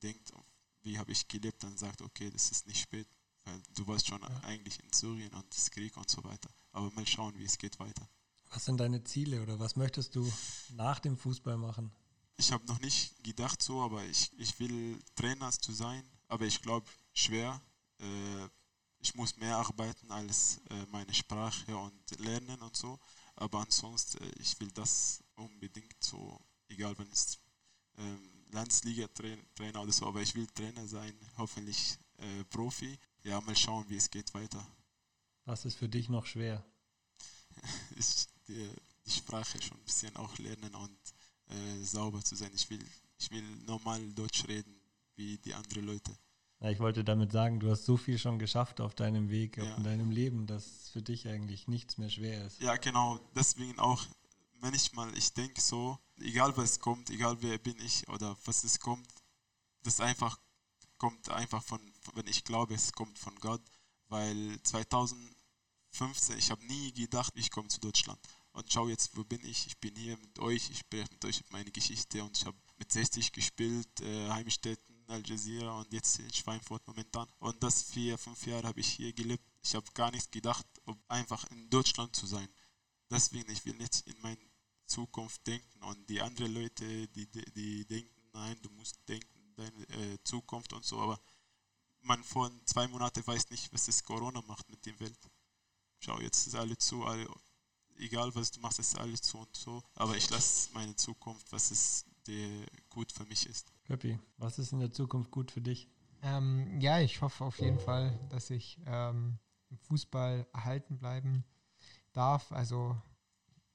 S5: denkt, wie habe ich gelebt, dann sagt, okay, das ist nicht spät, weil du warst schon ja. eigentlich in Syrien und das Krieg und so weiter. Aber mal schauen, wie es geht weiter.
S2: Was sind deine Ziele oder was möchtest du nach dem Fußball machen?
S5: Ich habe noch nicht gedacht so, aber ich, ich will Trainer zu sein, aber ich glaube schwer. Äh, ich muss mehr arbeiten als äh, meine Sprache und lernen und so. Aber ansonsten, äh, ich will das unbedingt so, egal wenn es ähm, Landsliga-Trainer oder so, aber ich will Trainer sein, hoffentlich äh, Profi. Ja, mal schauen, wie es geht weiter.
S2: Was ist für dich noch schwer?
S5: ich, die, die, Sprache schon ein bisschen auch lernen und äh, sauber zu sein. Ich will, ich will normal Deutsch reden wie die anderen Leute.
S2: Ja, ich wollte damit sagen, du hast so viel schon geschafft auf deinem Weg, ja. in deinem Leben, dass für dich eigentlich nichts mehr schwer ist.
S5: Ja, genau. Deswegen auch, wenn ich mal, ich denke so, egal was kommt, egal wer bin ich oder was es kommt, das einfach kommt einfach von, wenn ich glaube, es kommt von Gott, weil 2015, ich habe nie gedacht, ich komme zu Deutschland. Und schau jetzt, wo bin ich? Ich bin hier mit euch, ich spreche mit euch meine Geschichte und ich habe mit 60 gespielt, äh, Heimstätten Al Jazeera und jetzt in Schweinfurt momentan. Und das vier, fünf Jahre habe ich hier gelebt. Ich habe gar nichts gedacht, um einfach in Deutschland zu sein. Deswegen, ich will jetzt in meine Zukunft denken und die anderen Leute, die, die, die denken, nein, du musst denken, deine äh, Zukunft und so, aber man vor zwei Monaten weiß nicht, was das Corona macht mit der Welt. Schau, jetzt ist alles zu, alle, egal was du machst, ist alles zu und so, aber ich lasse meine Zukunft, was es der gut für mich ist.
S2: Köppi, was ist in der Zukunft gut für dich?
S4: Ähm, ja, ich hoffe auf jeden Fall, dass ich ähm, im Fußball erhalten bleiben darf. Also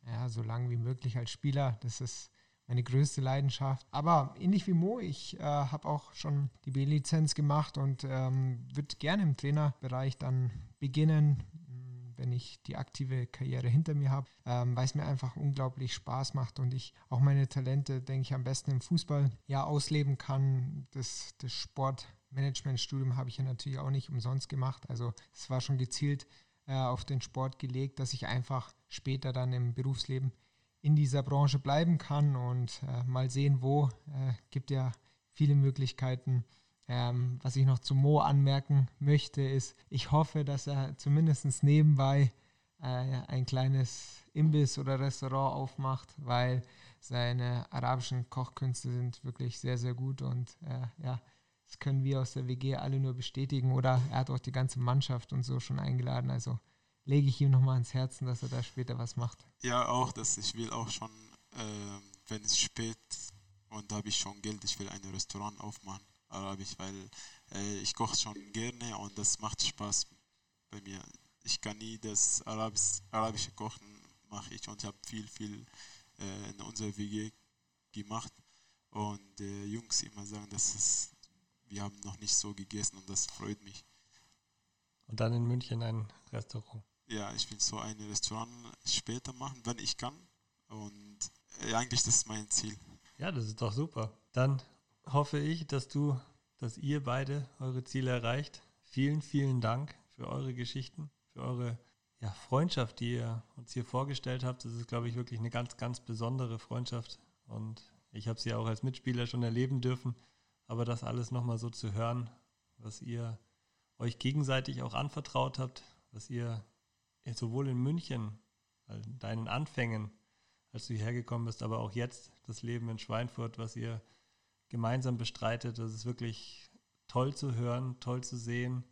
S4: ja, so lange wie möglich als Spieler. Das ist meine größte Leidenschaft. Aber ähnlich wie Mo, ich äh, habe auch schon die B-Lizenz gemacht und ähm, würde gerne im Trainerbereich dann beginnen, wenn ich die aktive Karriere hinter mir habe, ähm, weil es mir einfach unglaublich Spaß macht und ich auch meine Talente, denke ich, am besten im Fußball ja ausleben kann. Das, das Sportmanagementstudium habe ich ja natürlich auch nicht umsonst gemacht. Also es war schon gezielt äh, auf den Sport gelegt, dass ich einfach später dann im Berufsleben in dieser Branche bleiben kann und äh, mal sehen, wo. Äh, gibt ja viele Möglichkeiten ähm, was ich noch zu Mo anmerken möchte, ist, ich hoffe, dass er zumindest nebenbei äh, ein kleines Imbiss oder Restaurant aufmacht, weil seine arabischen Kochkünste sind wirklich sehr, sehr gut und äh, ja, das können wir aus der WG alle nur bestätigen oder er hat auch die ganze Mannschaft und so schon eingeladen, also lege ich ihm nochmal ans Herzen, dass er da später was macht.
S5: Ja, auch, dass ich will auch schon, äh, wenn es spät und da habe ich schon Geld, ich will ein Restaurant aufmachen Arabisch, weil äh, ich koche schon gerne und das macht Spaß bei mir. Ich kann nie das Arabisch, arabische Kochen mache ich und ich habe viel, viel äh, in unserer WG gemacht und äh, Jungs immer sagen, dass es, wir haben noch nicht so gegessen und das freut mich.
S2: Und dann in München ein Restaurant.
S5: Ja, ich will so ein Restaurant später machen, wenn ich kann. Und äh, eigentlich das ist mein Ziel.
S2: Ja, das ist doch super. Dann hoffe ich, dass du, dass ihr beide eure Ziele erreicht. Vielen, vielen Dank für eure Geschichten, für eure ja, Freundschaft, die ihr uns hier vorgestellt habt. Das ist, glaube ich, wirklich eine ganz, ganz besondere Freundschaft. Und ich habe sie auch als Mitspieler schon erleben dürfen. Aber das alles nochmal so zu hören, was ihr euch gegenseitig auch anvertraut habt, was ihr sowohl in München, deinen Anfängen, als du hierher gekommen bist, aber auch jetzt das Leben in Schweinfurt, was ihr gemeinsam bestreitet. Das ist wirklich toll zu hören, toll zu sehen,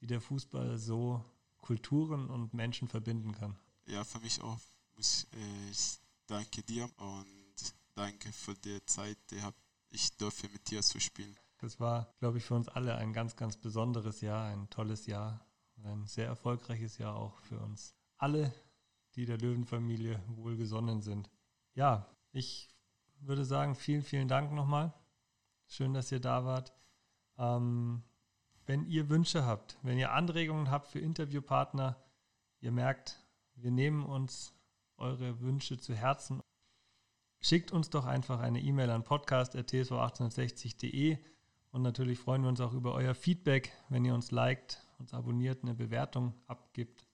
S2: wie der Fußball so Kulturen und Menschen verbinden kann.
S5: Ja, für mich auch. Ich danke dir und danke für die Zeit, die ich durfte mit dir zu spielen.
S2: Das war, glaube ich, für uns alle ein ganz, ganz besonderes Jahr, ein tolles Jahr, ein sehr erfolgreiches Jahr auch für uns alle, die der Löwenfamilie wohlgesonnen sind. Ja, ich würde sagen, vielen, vielen Dank nochmal. Schön, dass ihr da wart. Ähm, wenn ihr Wünsche habt, wenn ihr Anregungen habt für Interviewpartner, ihr merkt, wir nehmen uns eure Wünsche zu Herzen. Schickt uns doch einfach eine E-Mail an podcast.tsv1860.de und natürlich freuen wir uns auch über euer Feedback, wenn ihr uns liked, uns abonniert, eine Bewertung abgibt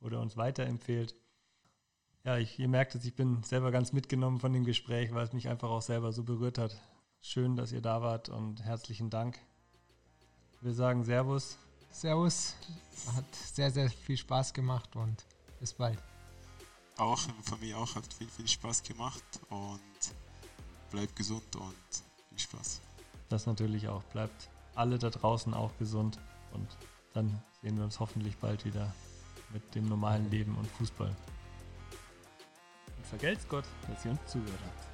S2: oder uns weiterempfehlt. Ja, ich, ihr merkt es, ich bin selber ganz mitgenommen von dem Gespräch, weil es mich einfach auch selber so berührt hat. Schön, dass ihr da wart und herzlichen Dank. Wir sagen Servus.
S4: Servus. Hat sehr, sehr viel Spaß gemacht und bis bald.
S5: Auch von mir auch hat viel, viel Spaß gemacht und bleibt gesund und viel Spaß.
S2: Das natürlich auch. Bleibt alle da draußen auch gesund und dann sehen wir uns hoffentlich bald wieder mit dem normalen Leben und Fußball. Und vergelt's Gott, dass ihr uns zugehört habt.